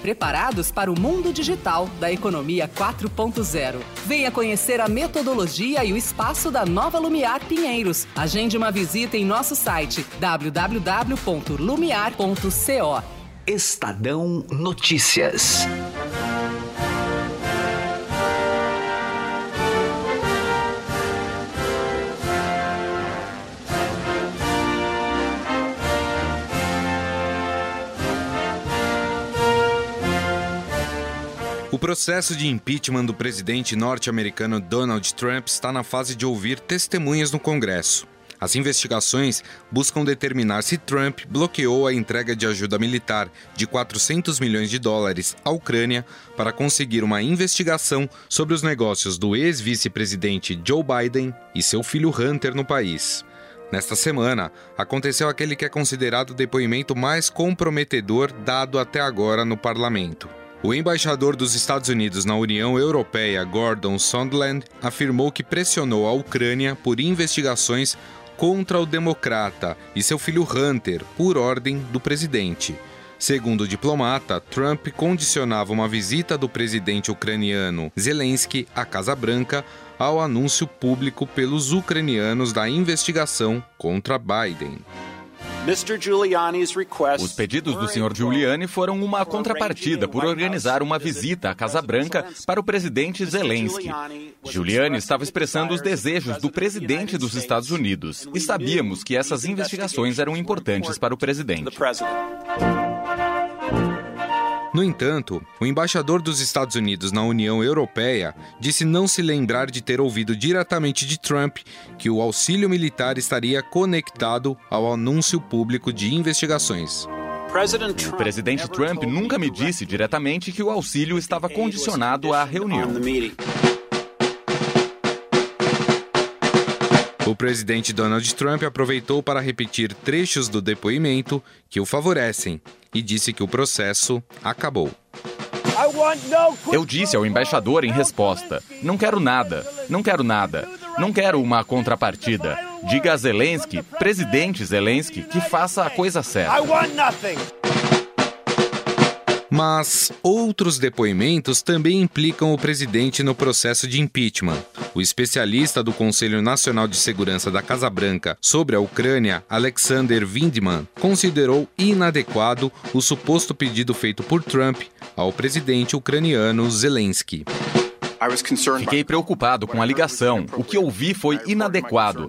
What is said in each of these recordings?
preparados para o mundo digital da economia 4.0. Venha conhecer a metodologia e o espaço da nova Lumiar Pinheiros. Agende uma visita em nosso site www.lumiar.co. Estadão Notícias. O processo de impeachment do presidente norte-americano Donald Trump está na fase de ouvir testemunhas no Congresso. As investigações buscam determinar se Trump bloqueou a entrega de ajuda militar de 400 milhões de dólares à Ucrânia para conseguir uma investigação sobre os negócios do ex-vice-presidente Joe Biden e seu filho Hunter no país. Nesta semana, aconteceu aquele que é considerado o depoimento mais comprometedor dado até agora no parlamento. O embaixador dos Estados Unidos na União Europeia, Gordon Sondland, afirmou que pressionou a Ucrânia por investigações contra o democrata e seu filho Hunter por ordem do presidente. Segundo o diplomata, Trump condicionava uma visita do presidente ucraniano Zelensky à Casa Branca ao anúncio público pelos ucranianos da investigação contra Biden. Os pedidos do Sr. Giuliani foram uma contrapartida por organizar uma visita à Casa Branca para o presidente Zelensky. Giuliani estava expressando os desejos do presidente dos Estados Unidos e sabíamos que essas investigações eram importantes para o presidente. No entanto, o embaixador dos Estados Unidos na União Europeia disse não se lembrar de ter ouvido diretamente de Trump que o auxílio militar estaria conectado ao anúncio público de investigações. O presidente Trump nunca me disse diretamente que o auxílio estava condicionado à reunião. O presidente Donald Trump aproveitou para repetir trechos do depoimento que o favorecem e disse que o processo acabou. Eu disse ao embaixador em resposta: não quero nada, não quero nada, não quero uma contrapartida. Diga a Zelensky, presidente Zelensky, que faça a coisa certa. Mas outros depoimentos também implicam o presidente no processo de impeachment. O especialista do Conselho Nacional de Segurança da Casa Branca sobre a Ucrânia, Alexander Vindman, considerou inadequado o suposto pedido feito por Trump ao presidente ucraniano Zelensky. Fiquei preocupado com a ligação. O que ouvi foi inadequado.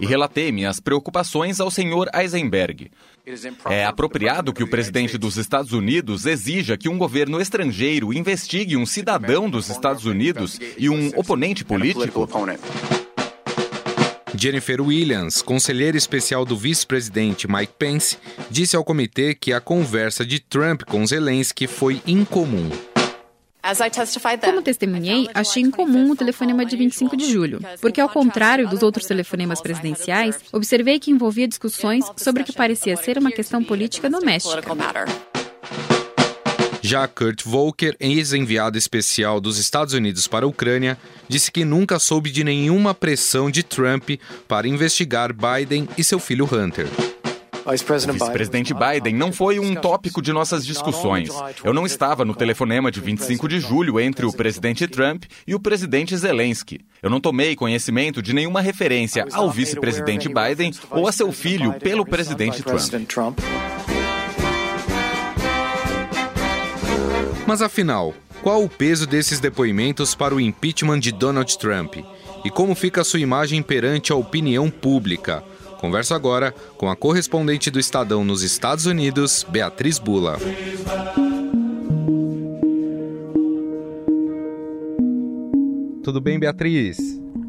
E relatei minhas preocupações ao senhor Eisenberg. É apropriado que o presidente dos Estados Unidos exija que um governo estrangeiro investigue um cidadão dos Estados Unidos e um oponente político? Jennifer Williams, conselheira especial do vice-presidente Mike Pence, disse ao comitê que a conversa de Trump com Zelensky foi incomum. Como testemunhei, achei incomum o telefonema de 25 de julho, porque, ao contrário dos outros telefonemas presidenciais, observei que envolvia discussões sobre o que parecia ser uma questão política doméstica. Já Kurt Volker, ex-enviado especial dos Estados Unidos para a Ucrânia, disse que nunca soube de nenhuma pressão de Trump para investigar Biden e seu filho Hunter. O vice-presidente Biden não foi um tópico de nossas discussões. Eu não estava no telefonema de 25 de julho entre o presidente Trump e o presidente Zelensky. Eu não tomei conhecimento de nenhuma referência ao vice-presidente Biden ou a seu filho pelo presidente Trump. Mas afinal, qual o peso desses depoimentos para o impeachment de Donald Trump? E como fica a sua imagem perante a opinião pública? Converso agora com a correspondente do Estadão nos Estados Unidos, Beatriz Bula. Tudo bem, Beatriz?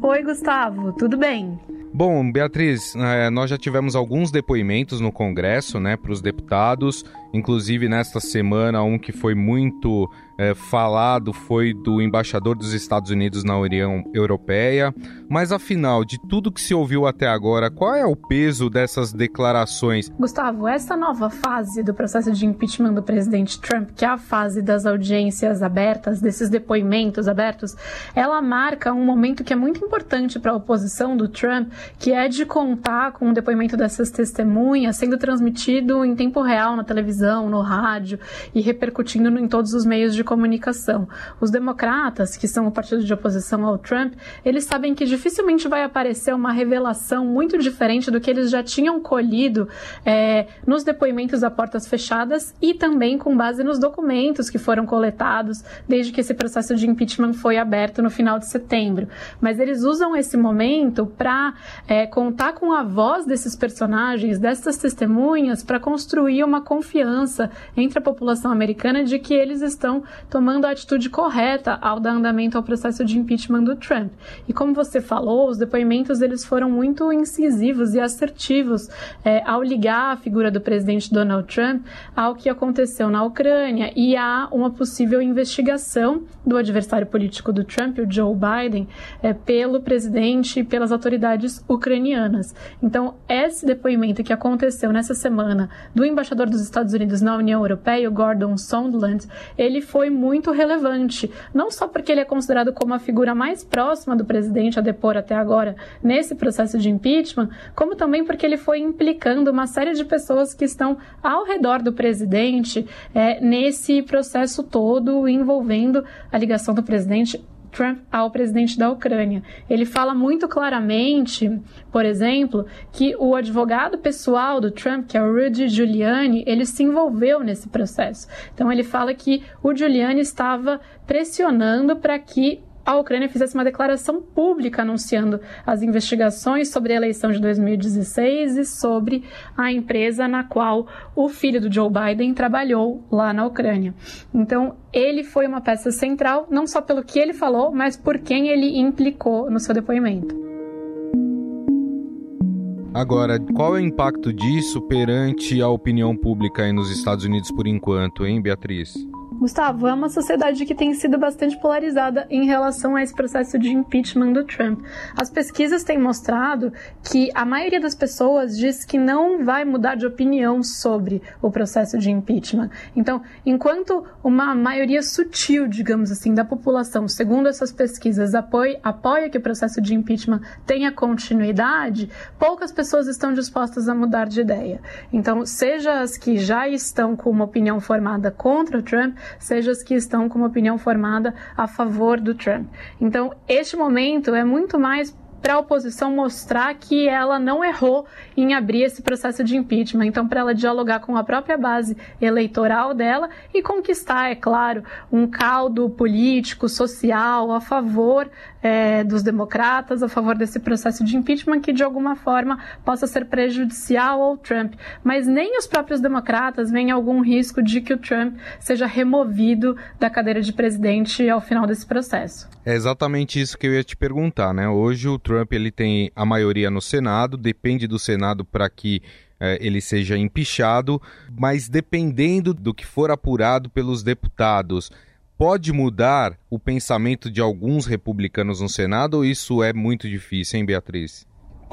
Oi, Gustavo, tudo bem? Bom, Beatriz, é, nós já tivemos alguns depoimentos no Congresso, né, para os deputados, inclusive nesta semana um que foi muito é, falado foi do embaixador dos Estados Unidos na União Europeia. Mas afinal, de tudo que se ouviu até agora, qual é o peso dessas declarações? Gustavo, essa nova fase do processo de impeachment do presidente Trump, que é a fase das audiências abertas, desses depoimentos abertos, ela marca um momento que é muito importante para a oposição do Trump, que é de contar com o depoimento dessas testemunhas sendo transmitido em tempo real na televisão, no rádio e repercutindo em todos os meios de comunicação. Os democratas, que são o partido de oposição ao Trump, eles sabem que dificilmente vai aparecer uma revelação muito diferente do que eles já tinham colhido é, nos depoimentos a portas fechadas e também com base nos documentos que foram coletados desde que esse processo de impeachment foi aberto no final de setembro. Mas eles usam esse momento para é, contar com a voz desses personagens, dessas testemunhas, para construir uma confiança entre a população americana de que eles estão tomando a atitude correta ao dar andamento ao processo de impeachment do Trump. E como você falou, os depoimentos eles foram muito incisivos e assertivos é, ao ligar a figura do presidente Donald Trump ao que aconteceu na Ucrânia e a uma possível investigação do adversário político do Trump, o Joe Biden, é, pelo presidente e pelas autoridades ucranianas. Então, esse depoimento que aconteceu nessa semana do embaixador dos Estados Unidos na União Europeia, o Gordon Sondland, ele foi muito relevante, não só porque ele é considerado como a figura mais próxima do presidente a depor até agora nesse processo de impeachment, como também porque ele foi implicando uma série de pessoas que estão ao redor do presidente é, nesse processo todo envolvendo a ligação do presidente Trump ao presidente da Ucrânia. Ele fala muito claramente, por exemplo, que o advogado pessoal do Trump, que é o Rudy Giuliani, ele se envolveu nesse processo. Então ele fala que o Giuliani estava pressionando para que a Ucrânia fizesse uma declaração pública anunciando as investigações sobre a eleição de 2016 e sobre a empresa na qual o filho do Joe Biden trabalhou lá na Ucrânia. Então, ele foi uma peça central, não só pelo que ele falou, mas por quem ele implicou no seu depoimento. Agora, qual é o impacto disso perante a opinião pública aí nos Estados Unidos por enquanto, hein, Beatriz? Gustavo, é uma sociedade que tem sido bastante polarizada em relação a esse processo de impeachment do Trump. As pesquisas têm mostrado que a maioria das pessoas diz que não vai mudar de opinião sobre o processo de impeachment. Então, enquanto uma maioria sutil, digamos assim, da população, segundo essas pesquisas, apoia, apoia que o processo de impeachment tenha continuidade, poucas pessoas estão dispostas a mudar de ideia. Então, seja as que já estão com uma opinião formada contra o Trump, seja as que estão com uma opinião formada a favor do Trump. Então, este momento é muito mais para a oposição mostrar que ela não errou em abrir esse processo de impeachment. Então, para ela dialogar com a própria base eleitoral dela e conquistar, é claro, um caldo político, social a favor é, dos democratas, a favor desse processo de impeachment que de alguma forma possa ser prejudicial ao Trump. Mas nem os próprios democratas veem algum risco de que o Trump seja removido da cadeira de presidente ao final desse processo. É exatamente isso que eu ia te perguntar, né? Hoje o Trump ele tem a maioria no Senado, depende do Senado para que é, ele seja empichado, mas dependendo do que for apurado pelos deputados, pode mudar o pensamento de alguns republicanos no Senado ou isso é muito difícil, hein, Beatriz?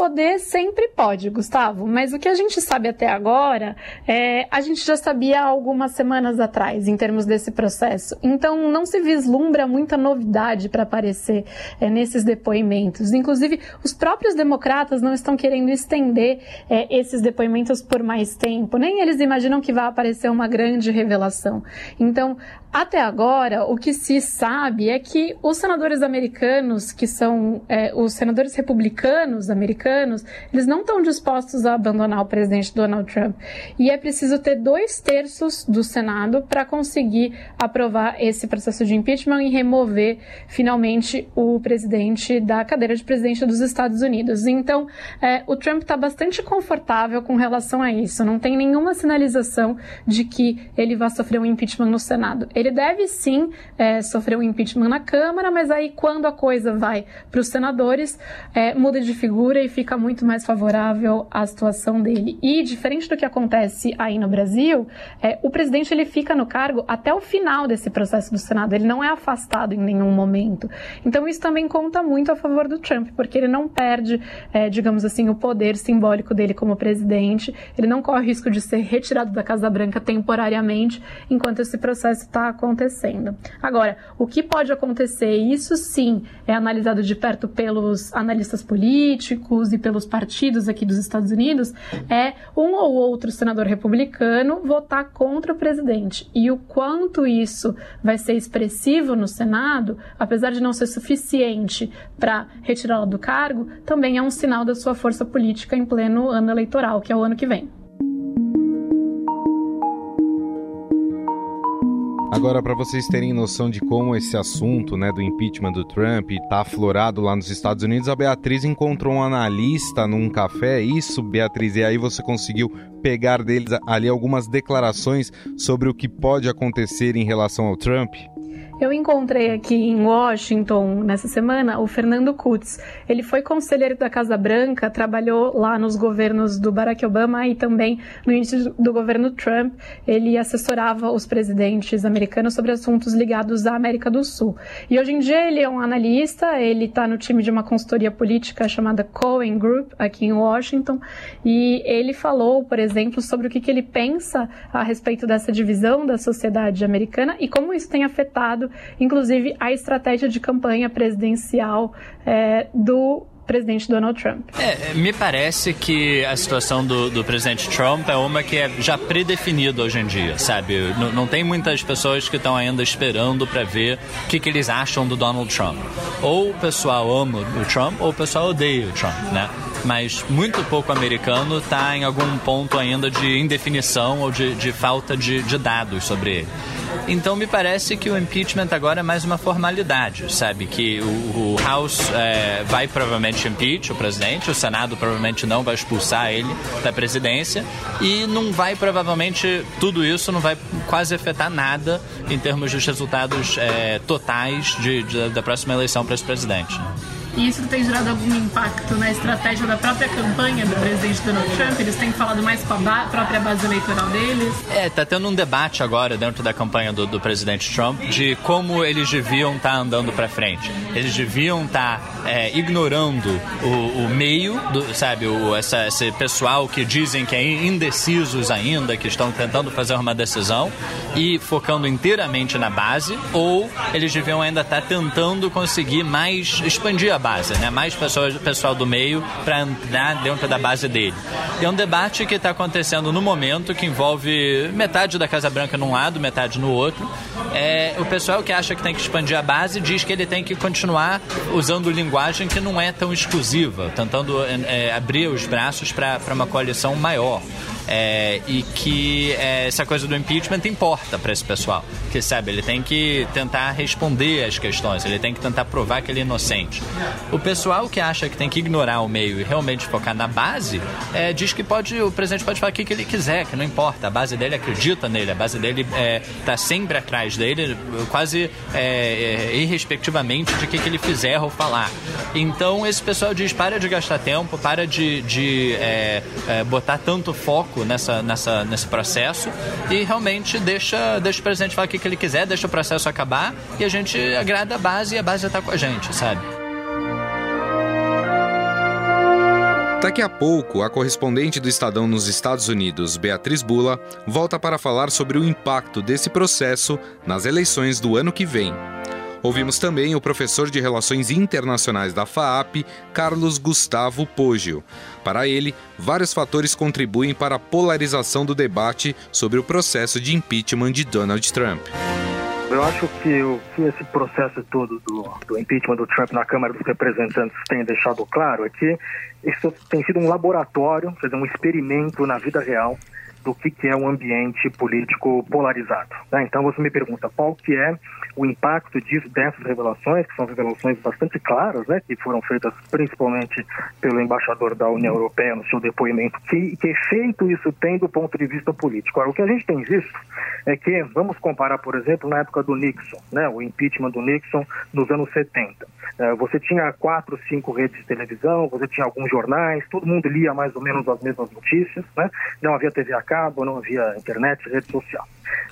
Poder sempre pode, Gustavo, mas o que a gente sabe até agora, é, a gente já sabia algumas semanas atrás, em termos desse processo. Então, não se vislumbra muita novidade para aparecer é, nesses depoimentos. Inclusive, os próprios democratas não estão querendo estender é, esses depoimentos por mais tempo, nem eles imaginam que vai aparecer uma grande revelação. Então, até agora, o que se sabe é que os senadores americanos, que são é, os senadores republicanos americanos, eles não estão dispostos a abandonar o presidente Donald Trump. E é preciso ter dois terços do Senado para conseguir aprovar esse processo de impeachment e remover finalmente o presidente da cadeira de presidente dos Estados Unidos. Então, é, o Trump está bastante confortável com relação a isso. Não tem nenhuma sinalização de que ele vai sofrer um impeachment no Senado. Ele ele deve sim é, sofrer um impeachment na Câmara, mas aí quando a coisa vai para os senadores, é, muda de figura e fica muito mais favorável à situação dele. E diferente do que acontece aí no Brasil, é, o presidente ele fica no cargo até o final desse processo do Senado. Ele não é afastado em nenhum momento. Então isso também conta muito a favor do Trump, porque ele não perde, é, digamos assim, o poder simbólico dele como presidente. Ele não corre risco de ser retirado da Casa Branca temporariamente enquanto esse processo está acontecendo. Agora, o que pode acontecer? Isso sim é analisado de perto pelos analistas políticos e pelos partidos aqui dos Estados Unidos, é um ou outro senador republicano votar contra o presidente. E o quanto isso vai ser expressivo no Senado, apesar de não ser suficiente para retirá-lo do cargo, também é um sinal da sua força política em pleno ano eleitoral, que é o ano que vem. Agora, para vocês terem noção de como esse assunto né, do impeachment do Trump está aflorado lá nos Estados Unidos, a Beatriz encontrou um analista num café. Isso, Beatriz, e aí você conseguiu pegar deles ali algumas declarações sobre o que pode acontecer em relação ao Trump? Eu encontrei aqui em Washington, nessa semana, o Fernando Kutz. Ele foi conselheiro da Casa Branca, trabalhou lá nos governos do Barack Obama e também no início do governo Trump. Ele assessorava os presidentes americanos sobre assuntos ligados à América do Sul. E hoje em dia ele é um analista, ele está no time de uma consultoria política chamada Cohen Group, aqui em Washington, e ele falou, por exemplo, sobre o que, que ele pensa a respeito dessa divisão da sociedade americana e como isso tem afetado inclusive a estratégia de campanha presidencial é, do presidente Donald Trump. É, me parece que a situação do, do presidente Trump é uma que é já predefinida hoje em dia, sabe? N não tem muitas pessoas que estão ainda esperando para ver o que, que eles acham do Donald Trump. Ou o pessoal ama o Trump ou o pessoal odeia o Trump, né? Mas muito pouco americano está em algum ponto ainda de indefinição ou de, de falta de, de dados sobre ele. Então me parece que o impeachment agora é mais uma formalidade, sabe? Que o, o House é, vai provavelmente impeach o presidente, o Senado provavelmente não vai expulsar ele da presidência e não vai provavelmente tudo isso não vai quase afetar nada em termos dos resultados é, totais de, de, da próxima eleição para esse presidente. E isso tem gerado algum impacto na estratégia da própria campanha do presidente Donald Trump? Eles têm falado mais com a ba própria base eleitoral deles? É, tá tendo um debate agora dentro da campanha do, do presidente Trump de como eles deviam estar tá andando para frente. Eles deviam estar tá, é, ignorando o, o meio, do, sabe, o, essa, esse pessoal que dizem que é indecisos ainda, que estão tentando fazer uma decisão e focando inteiramente na base, ou eles deviam ainda estar tá tentando conseguir mais expandir a base, né? mais pessoas, pessoal do meio para entrar dentro da base dele. é um debate que está acontecendo no momento que envolve metade da Casa Branca num lado, metade no outro. É, o pessoal que acha que tem que expandir a base diz que ele tem que continuar usando linguagem que não é tão exclusiva, tentando é, abrir os braços para uma coalição maior. É, e que é, essa coisa do impeachment importa para esse pessoal. Que sabe, ele tem que tentar responder às questões, ele tem que tentar provar que ele é inocente. O pessoal que acha que tem que ignorar o meio e realmente focar na base, é, diz que pode, o presidente pode falar o que, ele quiser, que não importa. A base dele acredita nele, a base dele está é, sempre atrás dele, quase é, é, irrespectivamente de que, que ele fizer ou falar. Então esse pessoal diz: para de gastar tempo, para de, de botar tanto foco nessa, nessa, nesse processo e realmente deixa, deixa o presidente falar o que, que ele quiser, deixa o processo acabar e a gente agrada a base e a base está com a gente, sabe? Daqui a pouco, a correspondente do Estadão nos Estados Unidos, Beatriz Bula, volta para falar sobre o impacto desse processo nas eleições do ano que vem. Ouvimos também o professor de Relações Internacionais da FAAP, Carlos Gustavo Poggio. Para ele, vários fatores contribuem para a polarização do debate sobre o processo de impeachment de Donald Trump. Eu acho que o que esse processo todo do, do, impeachment do Trump na Câmara dos Representantes tem deixado claro é que isso tem sido um laboratório, quer dizer, um experimento na vida real do que, que é um ambiente político polarizado. Né? Então você me pergunta qual que é o impacto disso, dessas revelações, que são revelações bastante claras, né, que foram feitas principalmente pelo embaixador da União Europeia no seu depoimento, que, que efeito isso tem do ponto de vista político. Agora, o que a gente tem visto é que, vamos comparar, por exemplo, na época do Nixon, né, o impeachment do Nixon nos anos 70. Uh, você tinha quatro, cinco redes de televisão, você tinha alguns jornais, todo mundo lia mais ou menos as mesmas notícias, né? Não havia TV a cabo, não havia internet, rede social.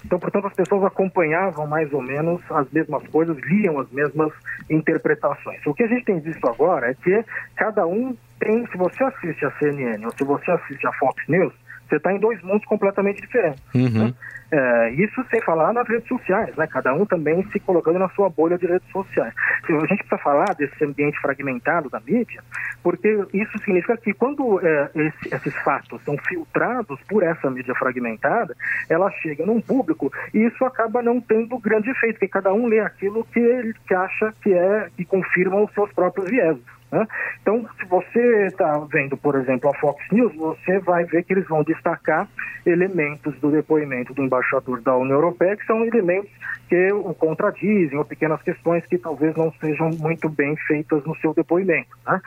Então, portanto, as pessoas acompanhavam mais ou menos as mesmas coisas, liam as mesmas interpretações. O que a gente tem visto agora é que cada um tem, se você assiste a CNN ou se você assiste a Fox News, você está em dois mundos completamente diferentes. Uhum. Né? É, isso sem falar nas redes sociais, né? Cada um também se colocando na sua bolha de redes sociais. A gente precisa falar desse ambiente fragmentado da mídia, porque isso significa que quando é, esse, esses fatos são filtrados por essa mídia fragmentada, ela chega num público e isso acaba não tendo grande efeito, porque cada um lê aquilo que ele que acha que é que confirma os seus próprios vieses. Né? Então, se você está vendo, por exemplo, a Fox News, você vai ver que eles vão destacar elementos do depoimento do embaixador da União Europeia, que são elementos que o contradizem, ou pequenas questões que talvez não sejam muito bem feitas no seu depoimento, né?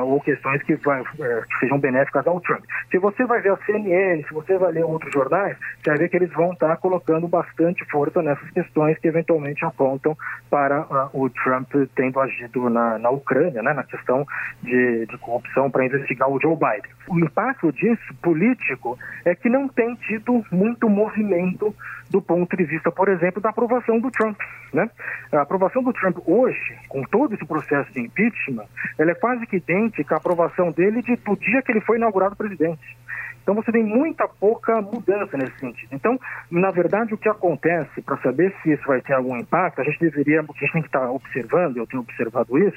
ou questões que, vai, uh, que, sejam benéficas ao Trump. Se você vai ver a CNN, se você vai ler outros jornais, você vai ver que eles vão estar tá colocando bastante força nessas questões que eventualmente apontam para o Trump tendo agido na, na Ucrânia, né? na questão questão de, de corrupção para investigar o Joe Biden. O impacto disso, político, é que não tem tido muito movimento do ponto de vista, por exemplo, da aprovação do Trump. Né? A aprovação do Trump hoje, com todo esse processo de impeachment, ela é quase que idêntica à aprovação dele de, do dia que ele foi inaugurado presidente. Então você tem muita pouca mudança nesse sentido. Então, na verdade, o que acontece para saber se isso vai ter algum impacto, a gente deveria, a gente tem que estar observando, eu tenho observado isso,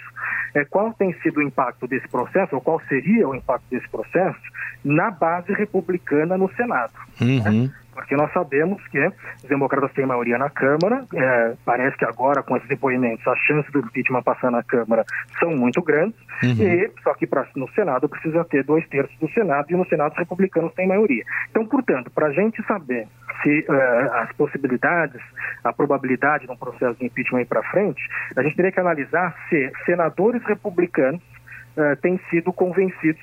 é qual tem sido o impacto desse processo, ou qual seria o impacto desse processo na base republicana no Senado. Uhum. Né? Porque nós sabemos que os democratas têm maioria na Câmara, é, parece que agora, com esses depoimentos, as chances do impeachment passar na Câmara são muito grandes, uhum. e só que pra, no Senado precisa ter dois terços do Senado, e no Senado os republicanos têm maioria. Então, portanto, para a gente saber se uh, as possibilidades, a probabilidade de um processo de impeachment ir para frente, a gente teria que analisar se senadores republicanos uh, têm sido convencidos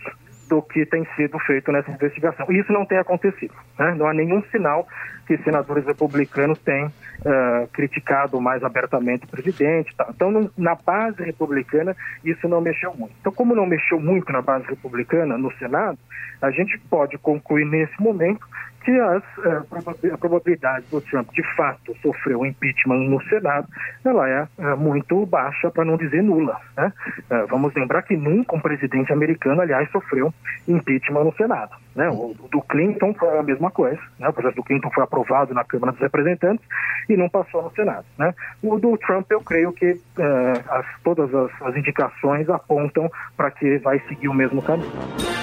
do que tem sido feito nessa investigação. E isso não tem acontecido. Né? Não há nenhum sinal que senadores republicanos têm uh, criticado mais abertamente o presidente. Tá? Então, na base republicana, isso não mexeu muito. Então, como não mexeu muito na base republicana, no Senado, a gente pode concluir nesse momento que as, uh, a probabilidade do Trump de fato sofrer um impeachment no Senado, ela é uh, muito baixa, para não dizer nula. Né? Uh, vamos lembrar que nunca um presidente americano, aliás, sofreu impeachment no Senado. Né? O, do Clinton foi a mesma coisa. Né? O processo do Clinton foi aprovado na Câmara dos Representantes e não passou no Senado. Né? O do Trump, eu creio que as, todas as, as indicações apontam para que vai seguir o mesmo caminho.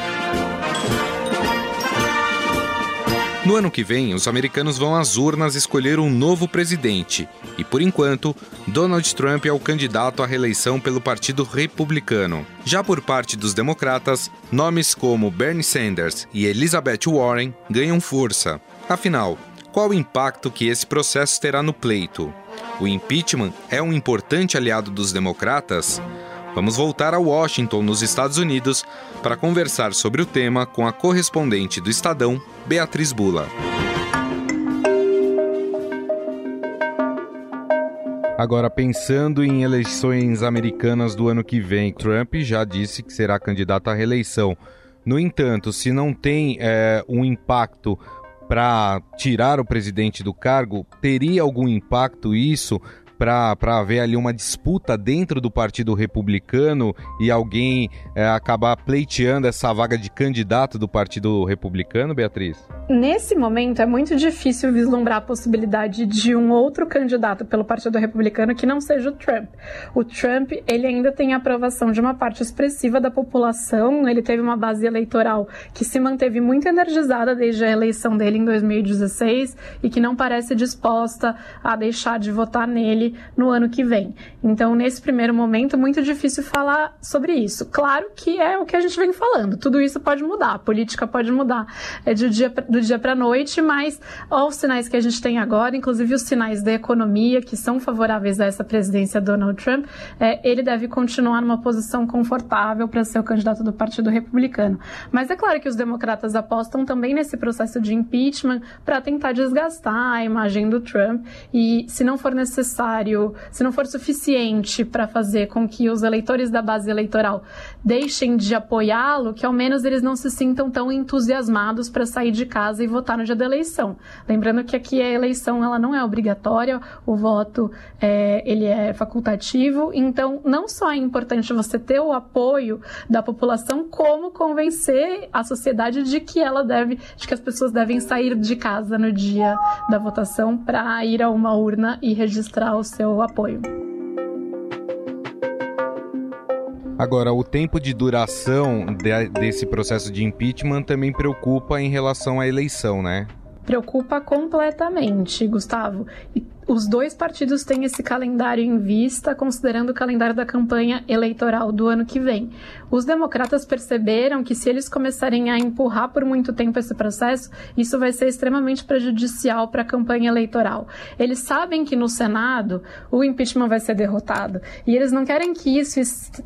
No ano que vem, os americanos vão às urnas escolher um novo presidente. E por enquanto, Donald Trump é o candidato à reeleição pelo Partido Republicano. Já por parte dos democratas, nomes como Bernie Sanders e Elizabeth Warren ganham força. Afinal, qual o impacto que esse processo terá no pleito? O impeachment é um importante aliado dos democratas? Vamos voltar a Washington, nos Estados Unidos, para conversar sobre o tema com a correspondente do Estadão, Beatriz Bula. Agora, pensando em eleições americanas do ano que vem, Trump já disse que será candidato à reeleição. No entanto, se não tem é, um impacto para tirar o presidente do cargo, teria algum impacto isso para haver ali uma disputa dentro do Partido Republicano e alguém é, acabar pleiteando essa vaga de candidato do Partido Republicano, Beatriz? Nesse momento é muito difícil vislumbrar a possibilidade de um outro candidato pelo Partido Republicano que não seja o Trump. O Trump, ele ainda tem a aprovação de uma parte expressiva da população, ele teve uma base eleitoral que se manteve muito energizada desde a eleição dele em 2016 e que não parece disposta a deixar de votar nele no ano que vem. Então, nesse primeiro momento, muito difícil falar sobre isso. Claro que é o que a gente vem falando, tudo isso pode mudar, a política pode mudar é do dia, do dia para a noite, mas os sinais que a gente tem agora, inclusive os sinais da economia, que são favoráveis a essa presidência Donald Trump, é, ele deve continuar numa posição confortável para ser o candidato do Partido Republicano. Mas é claro que os democratas apostam também nesse processo de impeachment para tentar desgastar a imagem do Trump e, se não for necessário, necessário, se não for suficiente para fazer com que os eleitores da base eleitoral deixem de apoiá-lo, que ao menos eles não se sintam tão entusiasmados para sair de casa e votar no dia da eleição. Lembrando que aqui a eleição ela não é obrigatória, o voto é, ele é facultativo, então não só é importante você ter o apoio da população, como convencer a sociedade de que ela deve, de que as pessoas devem sair de casa no dia da votação para ir a uma urna e registrar o seu apoio. Agora, o tempo de duração de, desse processo de impeachment também preocupa em relação à eleição, né? Preocupa completamente, Gustavo. E os dois partidos têm esse calendário em vista, considerando o calendário da campanha eleitoral do ano que vem. Os democratas perceberam que se eles começarem a empurrar por muito tempo esse processo, isso vai ser extremamente prejudicial para a campanha eleitoral. Eles sabem que no Senado o impeachment vai ser derrotado e eles não querem que isso,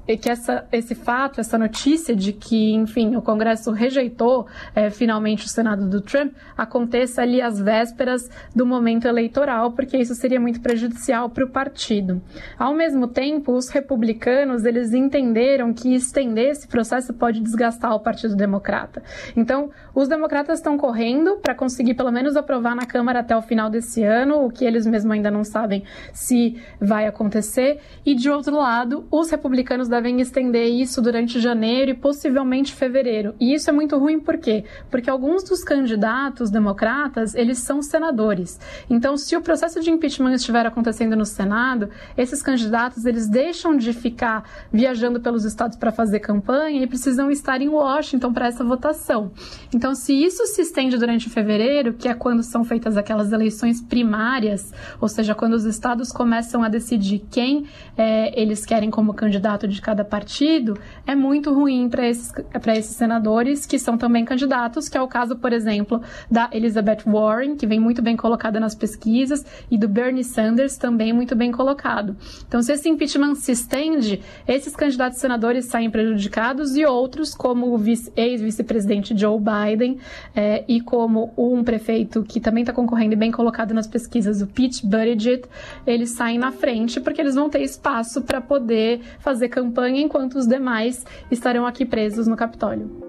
que essa, esse fato, essa notícia de que, enfim, o Congresso rejeitou é, finalmente o Senado do Trump aconteça ali às vésperas do momento eleitoral, porque isso isso seria muito prejudicial para o partido. Ao mesmo tempo, os republicanos eles entenderam que estender esse processo pode desgastar o Partido Democrata. Então, os democratas estão correndo para conseguir pelo menos aprovar na Câmara até o final desse ano, o que eles mesmos ainda não sabem se vai acontecer. E de outro lado, os republicanos devem estender isso durante janeiro e possivelmente fevereiro. E isso é muito ruim por quê? Porque alguns dos candidatos democratas, eles são senadores. Então, se o processo de impeachment estiver acontecendo no Senado, esses candidatos eles deixam de ficar viajando pelos estados para fazer campanha e precisam estar em Washington para essa votação. Então, se isso se estende durante fevereiro, que é quando são feitas aquelas eleições primárias, ou seja, quando os estados começam a decidir quem é, eles querem como candidato de cada partido, é muito ruim para esses, esses senadores que são também candidatos, que é o caso, por exemplo, da Elizabeth Warren, que vem muito bem colocada nas pesquisas, e do Bernie Sanders, também muito bem colocado. Então, se esse impeachment se estende, esses candidatos senadores saem prejudicados e outros, como o ex-vice-presidente Joe Biden é, e como um prefeito que também está concorrendo e bem colocado nas pesquisas, o Pete Buttigieg, eles saem na frente porque eles vão ter espaço para poder fazer campanha enquanto os demais estarão aqui presos no Capitólio.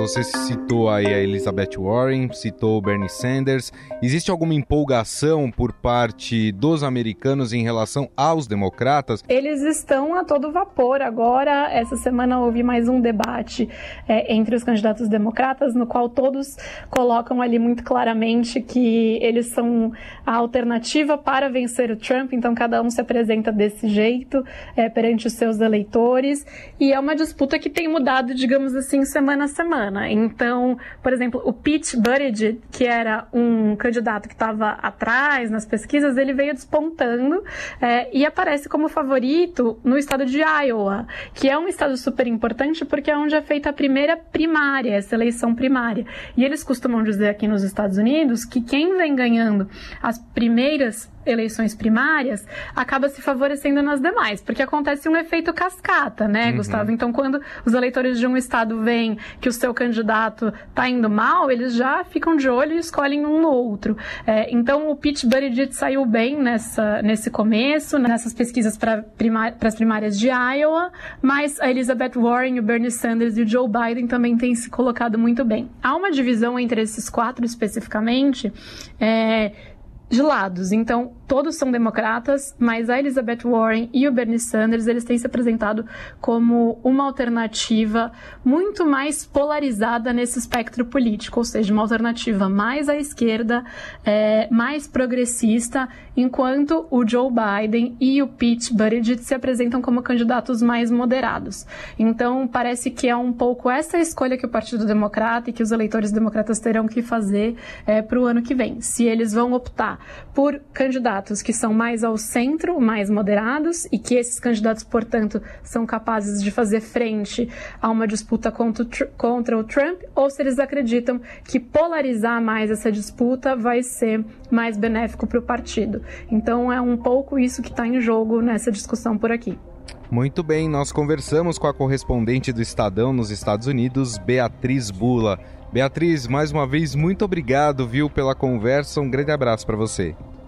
Você citou aí a Elizabeth Warren, citou o Bernie Sanders. Existe alguma empolgação por parte dos americanos em relação aos democratas? Eles estão a todo vapor. Agora, essa semana houve mais um debate é, entre os candidatos democratas, no qual todos colocam ali muito claramente que eles são a alternativa para vencer o Trump. Então, cada um se apresenta desse jeito é, perante os seus eleitores. E é uma disputa que tem mudado, digamos assim, semana a semana. Então, por exemplo, o Pete Buttigieg, que era um candidato que estava atrás nas pesquisas, ele veio despontando é, e aparece como favorito no estado de Iowa, que é um estado super importante porque é onde é feita a primeira primária, essa eleição primária. E eles costumam dizer aqui nos Estados Unidos que quem vem ganhando as primeiras eleições primárias acaba se favorecendo nas demais, porque acontece um efeito cascata, né, uhum. Gustavo? Então, quando os eleitores de um estado veem que o seu candidato está indo mal, eles já ficam de olho e escolhem um no outro. É, então, o Pete Buttigieg saiu bem nessa, nesse começo, nessas pesquisas para as primárias de Iowa, mas a Elizabeth Warren, o Bernie Sanders e o Joe Biden também têm se colocado muito bem. Há uma divisão entre esses quatro especificamente, é, de lados. Então, todos são democratas, mas a Elizabeth Warren e o Bernie Sanders, eles têm se apresentado como uma alternativa muito mais polarizada nesse espectro político, ou seja, uma alternativa mais à esquerda, é, mais progressista, enquanto o Joe Biden e o Pete Buttigieg se apresentam como candidatos mais moderados. Então, parece que é um pouco essa escolha que o Partido Democrata e que os eleitores democratas terão que fazer é, para o ano que vem. Se eles vão optar por candidatos que são mais ao centro, mais moderados, e que esses candidatos, portanto, são capazes de fazer frente a uma disputa contra o, contra o Trump, ou se eles acreditam que polarizar mais essa disputa vai ser mais benéfico para o partido. Então, é um pouco isso que está em jogo nessa discussão por aqui. Muito bem, nós conversamos com a correspondente do Estadão nos Estados Unidos, Beatriz Bula. Beatriz, mais uma vez, muito obrigado, viu, pela conversa. Um grande abraço para você.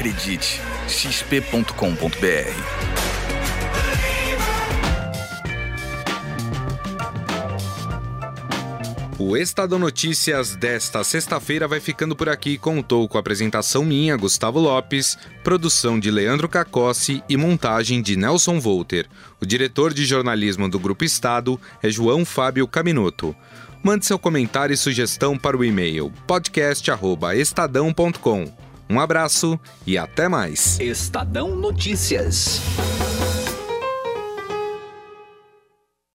Acredite, xp.com.br. O Estadão Notícias desta sexta-feira vai ficando por aqui. Contou com a apresentação minha, Gustavo Lopes, produção de Leandro Cacossi e montagem de Nelson Volter. O diretor de jornalismo do Grupo Estado é João Fábio Caminoto. Mande seu comentário e sugestão para o e-mail podcast@estadão.com. Um abraço e até mais. Estadão Notícias.